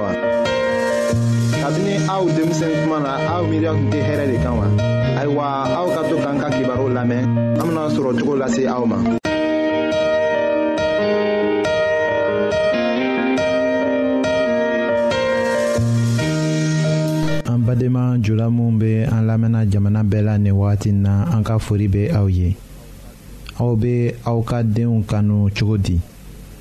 wa. kabini aw denmisɛn kuma na aw miiriya tun tɛ hɛrɛ de kan wa. ayiwa aw ka to k'an ka kibaru lamɛn an bena sɔrɔ cogo lase aw ma. an badenma jula minw be an lamɛnna jamana bɛɛ la nin wagati na an ka fori be aw ye aw be aw ka denw kanu cogo di.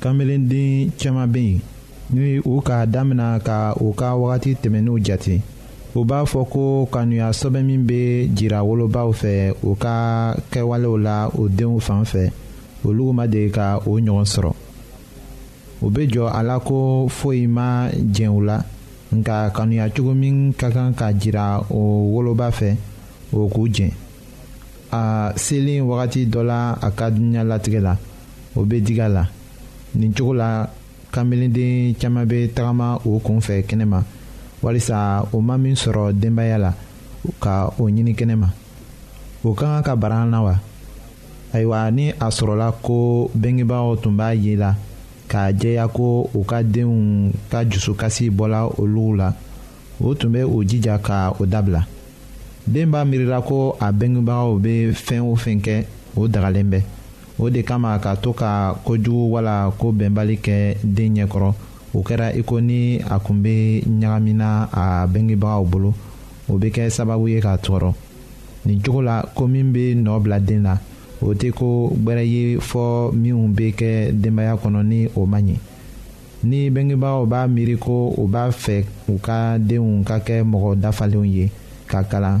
kanbelenden caman bɛ yen ni u k'a damina ka u ka wagati tɛmɛnenw jate u b'a fɔ ko kanuya sɛbɛn min bɛ jira wolobaw fɛ u ka kɛwalew la u denw fan fɛ olu ma deli ka o ɲɔgɔn sɔrɔ u bɛ jɔ a la ko foyi ma jɛn u la nka kanuya cogo min ka kan ka jira o woloba fɛ o k'u jɛn a selen wagati dɔ la a ka dunya latigɛ la. o bɛ digi a la nin cogo la kanbelenden caman bɛ tagama o kun fɛ kɛnɛ ma walisa o ma min sɔrɔ denbaya la ka o ɲini kɛnɛ ma o ka kan ka bara na wa ayiwa ni a sɔrɔla ko bengebaaw tun b'a ye la k'a jɛya ko u ka denw ka dusukasi bɔla olu la o tun bɛ u jija ka o dabila den b'a miirila ko a bengebagaw bɛ fɛn o fɛn kɛ o dagalen bɛ o de kama ka to ka kojugu wala ko bɛnbali kɛ den ɲɛkɔrɔ o kɛra iko ni a kun bɛ ɲagamina a bengebagaw bolo o bɛ kɛ sababu ye k'a tɔɔrɔ nin cogo la ko min bɛ nɔ bila den na o tɛ ko gbɛrɛ ye fɔ minnu bɛ kɛ denbaya kɔnɔ ni o man ɲi ni bengebagaw b'a miiri ko u b'a fɛ u ka denw ka kɛ mɔgɔ dafalenw ye ka kalan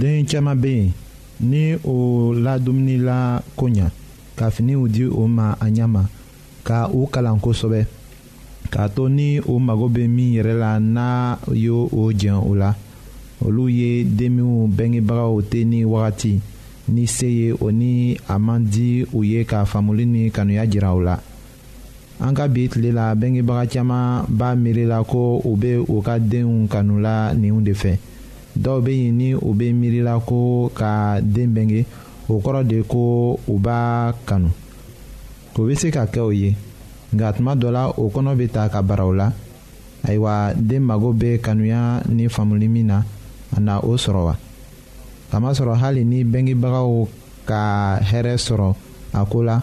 den caman bɛ yen ni o la dumuni la ko ɲa ka finiw di o ma a ɲɛ ma ka u kalan kosɛbɛ k'a to ni o mago bɛ min yɛrɛ la n'a y'o o jɛn o la olu ye den minnu bɛngebagaw tɛ ni wagati ni se ye o ni a man di u ye ka faamuli ni kanuya jira u la. an ka bi tile la bɛngebaga caman b'a miiri la ko u bɛ u ka denw kanu la ninw de fɛ dɔw bɛ yen ni u bɛ miiri la ko ka den bɛnge o kɔrɔ de ko u b'a kanu o bɛ se ka kɛ o ye nka tuma dɔ la o kɔnɔ bɛ ta ka bara o la ayiwa den mago bɛ kanuya ni faamuli min na a na o sɔrɔ wa kamasɔrɔ hali ni bɛngebagaw ka hɛrɛ sɔrɔ a ko la.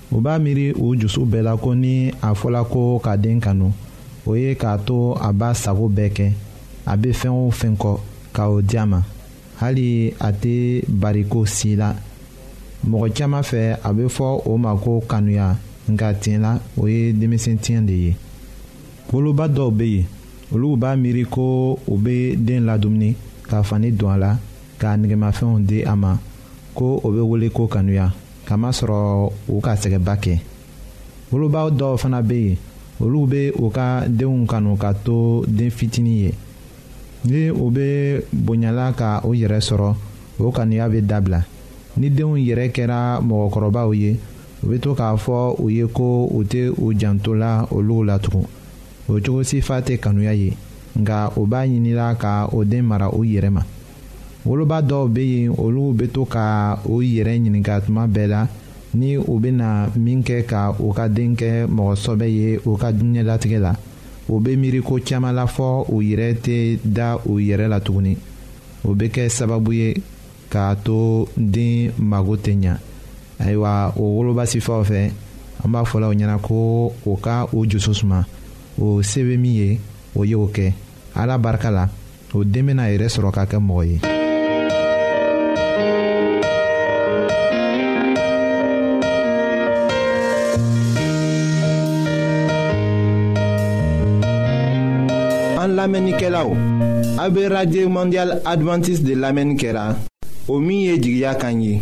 u b'a miiri u jusu bɛɛ la ko ni a fɔla ko ka den kanu o ye k'a to a b'a sago bɛɛ kɛ a bɛ fɛn o fɛn kɔ ka o di a ma hali a tɛ bariko si la mɔgɔ caman fɛ a bɛ fɔ o ma ko kanuya nka tiɲɛ la o ye denmisɛn tiɲɛ de ye woloba dɔw bɛ yen olu b'a miiri ko u bɛ den ladumuni ka fani don a la k'a nɛgɛmafɛnw di a ma ko o bɛ wele ko kanuya. kamasɔrɔ u ka sɛgɛnba kɛ wolobaw dɔw fana bɛ yen olu bɛ u ka denw kanu ka to den fitinin ye ni u bɛ bonyala ka u yɛrɛ sɔrɔ o kanuya bɛ dabila ni denw yɛrɛ kɛra mɔgɔkɔrɔbaw ye u bɛ to k'a fɔ u ye ko u tɛ u janto la olu la tugun o cogo sifa tɛ kanuya ye nka u b'a ɲinila ka o den mara u yɛrɛ ma. woloba dɔw bɛ yen olu bɛ to ka u yɛrɛ ɲininka tuma bɛɛ la ni u bɛna min kɛ ka u ka den kɛ mɔgɔ sɔbɛ ye u ka diɲɛlatigɛ la u bɛ miiri ko caman la fɔ u yɛrɛ tɛ da u yɛrɛ la tuguni o bɛ kɛ sababu ye k'a to den mago tɛ ɲa ayiwa o woloba sifaw fɛ an b'a fɔ la u ɲɛna ko u ka u dusu suma o se bɛ min ye o ye o kɛ ala barika la o den bɛna yɛrɛ sɔrɔ k'a kɛ mɔgɔ ye. an lamɛnnikɛlaw a bɛ radio mondial adventiste de lamɛnni kɛra o min ye jigiya kan ye.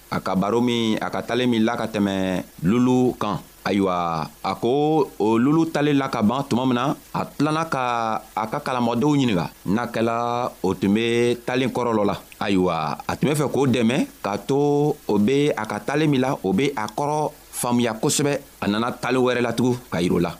a ka baro min a ka talen min la ka tɛmɛ lulu kan ayiwa a ko o lulu talen la ka ban tuma min na a tilana ka a ka kalamɔdenw ɲininga n'a kɛla o tun be talen kɔrɔ lɔ la ayiwa a tun be fɛ k'o dɛmɛ k'a to o be a ka talen min la o be a kɔrɔ faamuya kosɛbɛ a nana talen wɛrɛ latugun ka yir'o la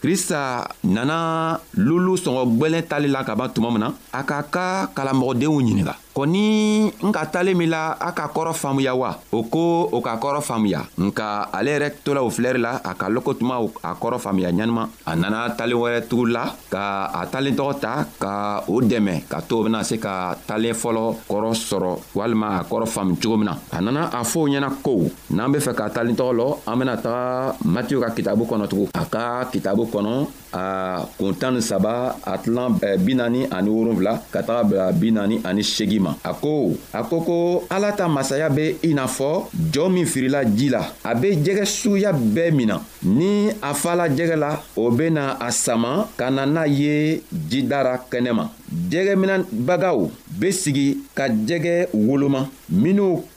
krista nana lulu sɔngɔ gwɛlɛn tali la ka ban tuma min na a k'a ka kalamɔgɔdenw ɲininga kɔni n ka talen min la a ka kɔrɔ faamuya wa o ko o ka kɔrɔ faamuya nka ale yɛrɛ tola o filɛri la a ka loko tuma a kɔrɔ faamuya ɲanima a nana talen wɛrɛ tugu la ka a talen tɔgɔ ta ka o dɛmɛ ka to bena se ka talen fɔlɔ kɔrɔ sɔrɔ walima a kɔrɔ faamu cogo min na a nana a fɔo ɲɛna ko n'an be fɛ ka tali tɔgɔ lɔ an bena taga matiyo ka kitabu kɔnɔ tugun a ka kitabu kɔnɔ a kun tan ni saba a tilan eh, bi naani ani wolonfila ka taga bila bi naani ani segi ma a ko a ko ko ala ta masaya be i n'a fɔ jɔɔ min firila ji la a be jɛgɛ suguya bɛɛ min na ni a fala jɛgɛ la o bena a sama ka na n'a ye jidara kɛnɛma jɛgɛminɛbagaw be sigi ka jɛgɛ woloma minw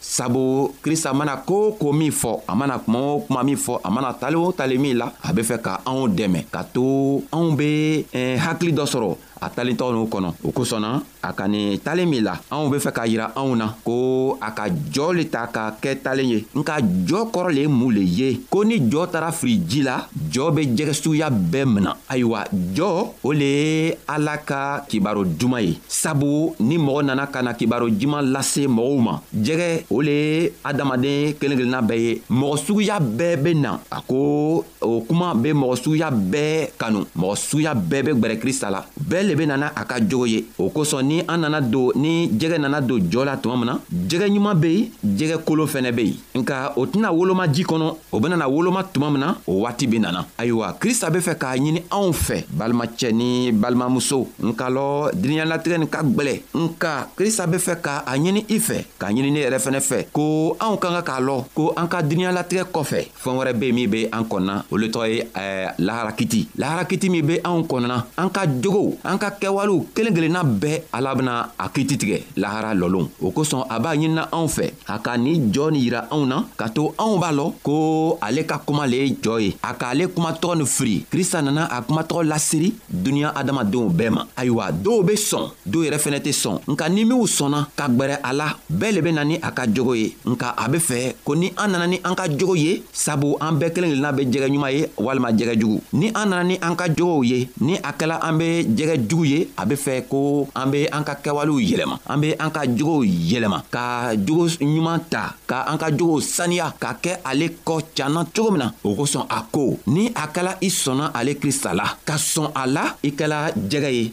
sabu krista mana ko o ko min fɔ a mana kuma o kuma min fɔ a mana tali o tali min la a be fɛ ka anw dɛmɛ ka to anw be eh, hakili dɔ sɔrɔ a talentɔ n'o kɔnɔ o kosɔn na a ka nin talen min la anw be fɛ k'a yira anw na ko a ka jɔɔ le ta ka kɛ talen ye nka jɔɔ kɔrɔ le ye mun le ye ko ni jɔɔ tara firi ji la jɔɔ be jɛgɛ suguya bɛɛ mina ayiwa jɔɔ o le ye ala ka kibaro duman ye sabu ni mɔgɔ nana ka na kibaro jima lase mɔgɔw ma jɛgɛ o le ye adamaden kelen kelenna bɛɛ ye mɔgɔ suguya bɛɛ bɛ na a ko o kuma bɛ mɔgɔ suguya bɛɛ kanu mɔgɔ suguya bɛɛ bɛ gwɛrɛ krista la bɛɛ le bɛ nana a ka jogo ye o kosɔn ni an nana don ni jɛgɛ nana don jɔ la tuma min na jɛgɛ ɲuman bɛ yen jɛgɛ kolo fɛnɛ bɛ yen nka o tɛna woloma ji kɔnɔ o benana woloma tuma min na o waati be nana ayiwa krista be fɛ k'a ɲini anw fɛ balimacɛ ni balimamuso nka lɔ diriɲalatigɛ nin ka gwɛlɛ nka krista be fɛ ka a ɲini i fɛ k'a ɲini ne yɛrɛ fɛnɛ fɛ ko anw ka ka k'a lɔ ko an ka diriɲalatigɛ kɔfɛ fɛɛn wɛrɛ be min be an kɔnɔna o le tɔgɔ ye eh, laharakiti laharakiti min be anw kɔnɔna an ka jogow an ka kɛwalew kelen kelenna bɛɛ ala bena a kiti tigɛ lahara lɔlon o kosɔn a b'a ɲinina anw fɛ a ka ni jɔɔ nin yira anw na ka to anw b'a lɔ ko ale ka kuma le ye jɔɔ ye a k'ale kumatɔgɔ ni firi krista nana a kumatɔgɔ lasiri duniɲa adamadenw bɛɛ ma ayiwa dɔw be sɔn dɔw yɛrɛ fɛnɛ tɛ sɔn nka ni minw sɔnna ka gwɛrɛ a la bɛɛ le bena ni a ka jogo ye nka a be fɛ ko ni an nana ni an ka jogo ye sabu an bɛɛ kelen kelenna bɛ jɛgɛ ɲuman ye walima jɛgɛ jugu ni an nana ni an ka jogow ye ni a kɛla an be jɛgɛ jugu ye a be fɛ ko an be an ka kɛwalew yɛlɛma an be an ka jogow yɛlɛma ka jogo ɲuman ta ka an ka jogow saniya ka kɛ ale kɔ canna cogo min na o kosɔn a ko ni a kɛla i sɔnna ale krista la ka sɔn a la i kɛla jɛgɛ ye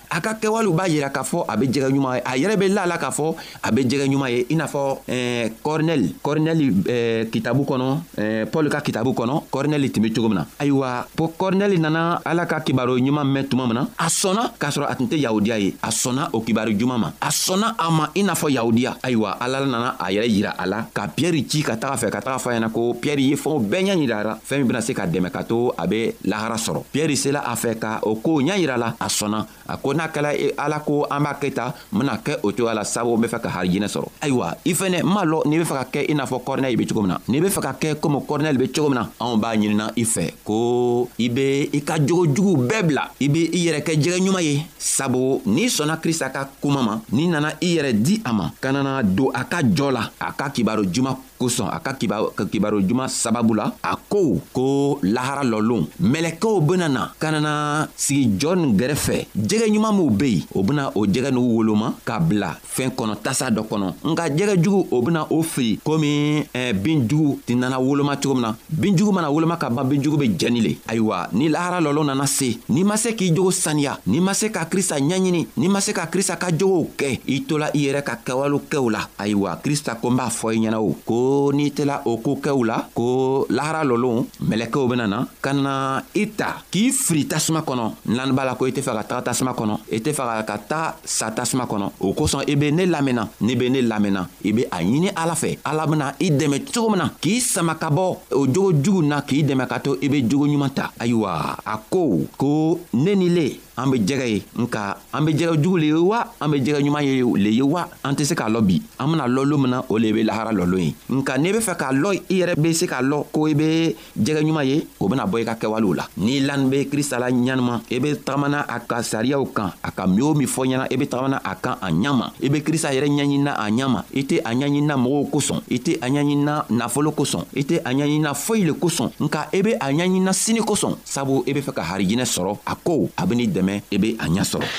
a ka kɛwalew b'a yira k'a fɔ a bɛ jɛgɛ ɲuman ye a yɛrɛ bɛ la la k'a fɔ a bɛ jɛgɛ ɲuman ye i n'a fɔ ɛɛ kɔrinɛli kɔrinɛli ɛɛ kitabu kɔnɔ ɛɛ pɔli ka kitabu kɔnɔ kɔrinɛli tun bɛ cogo min na ayiwa ko kɔrinɛli nana ala ka kibaru ɲuman mɛn tuma min na a sɔnna k'a sɔrɔ a tun tɛ yahudiya ye a sɔnna o kibaru juman ma a sɔnna a ma i n'a fɔ yahudiya ayiwa ala nana a yɛrɛ yira a la ka piyɛri ci ka taga fɛ ka taga fɔ a ɲɛna ko piyɛri ye fɛnw bɛɛ ɲɛ yira a la fɛɛn min bena se ka dɛmɛ ka to a be lahara sɔrɔ piɛri sela a fɛ ka o koo ɲa yira la a sɔnna a ko n'a kɛla e, ala ko an b'a kɛ ta n bena kɛ o cogoya la sabu n be fɛ ka harijinɛ sɔrɔ ayiwa i fɛnɛ n m'a lɔ n'i be fɛ ka kɛ i n'a fɔ kɔrinɛli be cogo min na n'i be fɛ ka kɛ komi kɔrinɛli be cogo min na anw b'a ɲinina i fɛ ko i be i ka jogo juguw bɛɛ bila i be i yɛrɛ kɛ jɛgɛ ɲuman ye sabu n'i sɔnna krista ka kuma ma n'i nana i yɛrɛ di a ma ka nana don a ka jɔ la a ka kibaro juman kosɔn a ka kibaro juman sababu la a ko ko lahara lɔlon mɛlɛkɛw bena na ka nana sigi jɔn gɛrɛfɛ jɛgɛ ɲuman minw be yen o bena o jɛgɛ n'u woloma ka bila fɛɛn kɔnɔ tasa dɔ kɔnɔ nka jɛgɛ jugu o bena o fili komi eh, bin jugu tɛ nana woloma cogo min na benjugu mana woloma ka ban benjugu be jɛni le ayiwa ni lahara lɔlɔ nana se n'i ma se k'i jogo saniya n'i ma se ka krista ɲɛɲini n'i ma se ka krista ka jogow kɛ i tola i yɛrɛ ka kɛwalew kɛw la ayiwa krista ko n b'a fɔ i ɲɛna o ko n'i tela o ko kɛw la ko lahara lɔlɔw mɛlɛkɛw bena na ka na i ta k'i firi tasuma kɔnɔ n'an b'a la ko i tɛ fɛ ka taga tasuma kɔnɔ i tɛ fɛ ka taga sa tasuma kɔnɔ o kosɔn i be ne lamɛnna n'i be ne lamɛnna i be a ɲini ala fɛ ala bena i dɛmɛ cogo min na k'i sama ka bɔ o jogo jugu na k'i dɛmɛ ka to i be jogo ɲuman ta ayiwa a ko ko ne ni le an be jɛgɛ ye nka an be jɛgɛ jugu le ye wa an be jɛgɛ ɲuman ye le ye wa an tɛ se k'a lɔ bi an bena lɔ lo min na o le be lahara lɔlo ye nka n'i be fɛ k'a lɔ i yɛrɛ be se k'a lɔ ko i be jɛgɛ ɲuman ye o bena bɔ i ka kɛwalew la n'i lan be krista la ɲanima i be tagamana a ka sariyaw kan a ka min o min fɔ ɲɛna i be tagamana a kan a ɲama i be krista yɛrɛ ɲaɲinina a ɲama i tɛ a ɲaɲinina mɔgɔw kosɔn i tɛ a ɲaɲinina nafolo kosɔn i tɛ a ɲaɲinina foyi le kosɔn nka i be a ɲaɲinina sini kosɔn sabu i be fɛ ka harijinɛ sɔrɔ a ko a ben'i dɛmɛ i be a ɲa sɔrɔ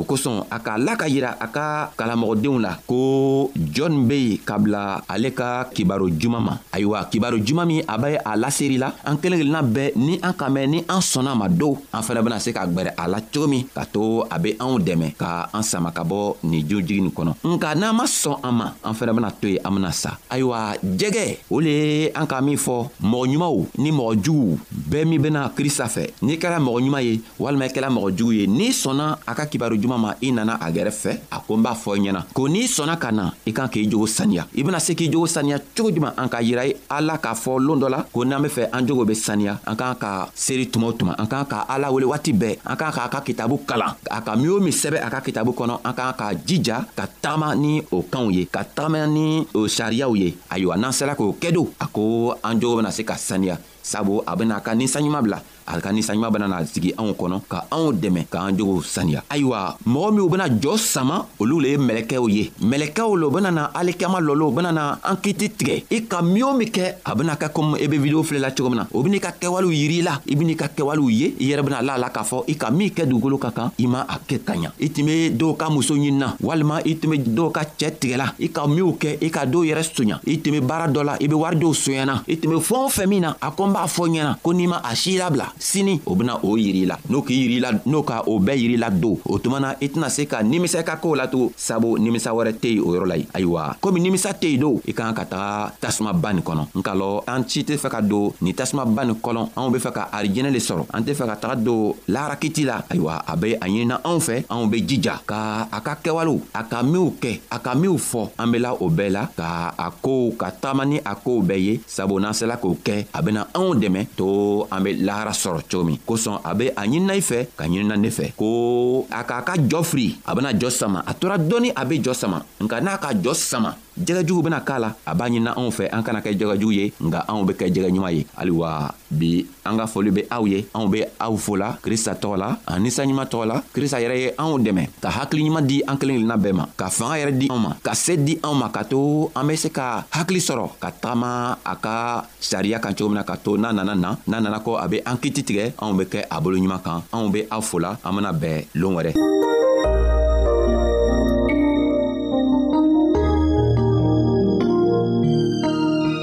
o kosɔn a k'a la ka yira a ka kalamɔgɔdenw la ko jɔn be yen ka bila ale ka kibaro juman ma ayiwa kibaro juman min a bɛ a laseri la an kelen kelenna bɛɛ ni an ka mɛn ni an sɔnna ma dow an fɛnɛ bena se ka gwɛrɛ a la cogo min ka to a be anw dɛmɛ ka an sama ka bɔ nin jo jigi nin kɔnɔ nka n'an ma sɔn a ma an fɛnɛ bena to yen an bena sa ayiwa jɛgɛ o le ye an ka min fɔ mɔgɔ ɲumanw ni mɔgɔ juguw bɛɛ min bena krista fɛ n'i kɛra mɔgɔ ɲuman ye walima i kɛra mɔgɔ jugu ye n'i sɔnna a ka kibaru juman ma i nana a gɛrɛ fɛ a ko n b'a fɔ i ɲɛna ko n'i sɔnna ka na i kan k'i jogo saniya i bena se k'i jogo saniya cogo juman an ka yira ye ala k'a fɔ loon dɔ la ko n'an be fɛ an jogo be saniya an k'an ka seeri tuma o tuma an k'an ka ala wele waati bɛɛ an k'an k'a ka kitabu kalan a ka min o min sɛbɛ a ka kitabu kɔnɔ an k'an k'a jija ka taama ni o kanw ye ka taama ni o sariyaw ye ayiwa n'an sera k'o kɛ don a ko an jogo bena se ka saniya sabu a bena ka ninsanɲuman bila a ka ninsanɲuman benana sigi anw kɔnɔ ka anw dɛmɛ k'an jogow saniya ayiwa mɔgɔ minw bena jɔɔ sama olu le ye mɛlɛkɛw ye mɛlɛkɛw lo bena na alikiyama lɔ lo bena na an kiti tigɛ i ka min o min kɛ a bena kɛ komi i be video filɛla cogo min na o ben'i ka kɛwalew yiri la i ben'i ka kɛwalew ye i yɛrɛ bena la la k'a fɔ i ka min kɛ dugukolo ka kan i ma a kɛ ka ɲa i tun be dɔw ka muso ɲinina walima i tun be dɔw ka cɛɛ tigɛla i ka minw kɛ i ka dɔw yɛrɛ soɲa i tun be baara dɔ la i be wari dɔw soɲana i tun be fɛɛn o fɛn min na a ko n b'a fɔ ɲɛna ko n'i ma a si labila sini o bena o yiri la n'o k'i yiri la n'o ka o bɛɛ yiri la don o tuma na i tɛna se ka nimisa i ka koow la tugun sabu nimisa wɛrɛ tɛ yen o yɔrɔ la ye ayiwa komi nimisa tɛ yen don i kan ka taga tasumaba nin kɔnɔ nka lɔ an ci tɛ fɛ ka don ni tasumaba nin kɔnɔ anw be fɛ ka arijɛnɛ le sɔrɔ an tɛ fɛ ka taga don laharakiti la ayiwa a be a ɲinina anw fɛ anw be jija ka a ka kɛwalew a ka minw kɛ a ka minw fɔ an bela o bɛɛ la ka a koow ka taama ni a koow bɛɛ ye sabu n'an sela k'o kɛ a bena anw dɛmɛ to an be lahara sɔrɔ cogo min kosɔn a be a ɲinina i fɛ ka ɲinina ne fɛ ko a k'a ka jɔ firi a bena jɔ sama a tora dɔɔni a be jɔ sama nka n'a ka jɔ sama jɛgɛjugu bena k'a la a b'a ɲinina anw fɛ an kana kɛ jɛgɛjugu ye nka anw be kɛ jɛgɛ ɲuman ye hali wa bi an ka foli be aw ye anw be aw fola krista tɔgɔ la ani saɲuman tɔgɔ la krista yɛrɛ ye anw dɛmɛ ka hakili ɲuman di an kelen kelenna bɛɛ ma ka fanga yɛrɛ di anw ma ka se di anw ma ka to an be se ka hakili sɔrɔ ka tagama a ka sariya kan cogo min na ka to n'a nana na n'a nana ko a be an kiti tigɛ anw be kɛ a bolo ɲuman kan anw be aw fola an bena bɛɛ loon wɛrɛ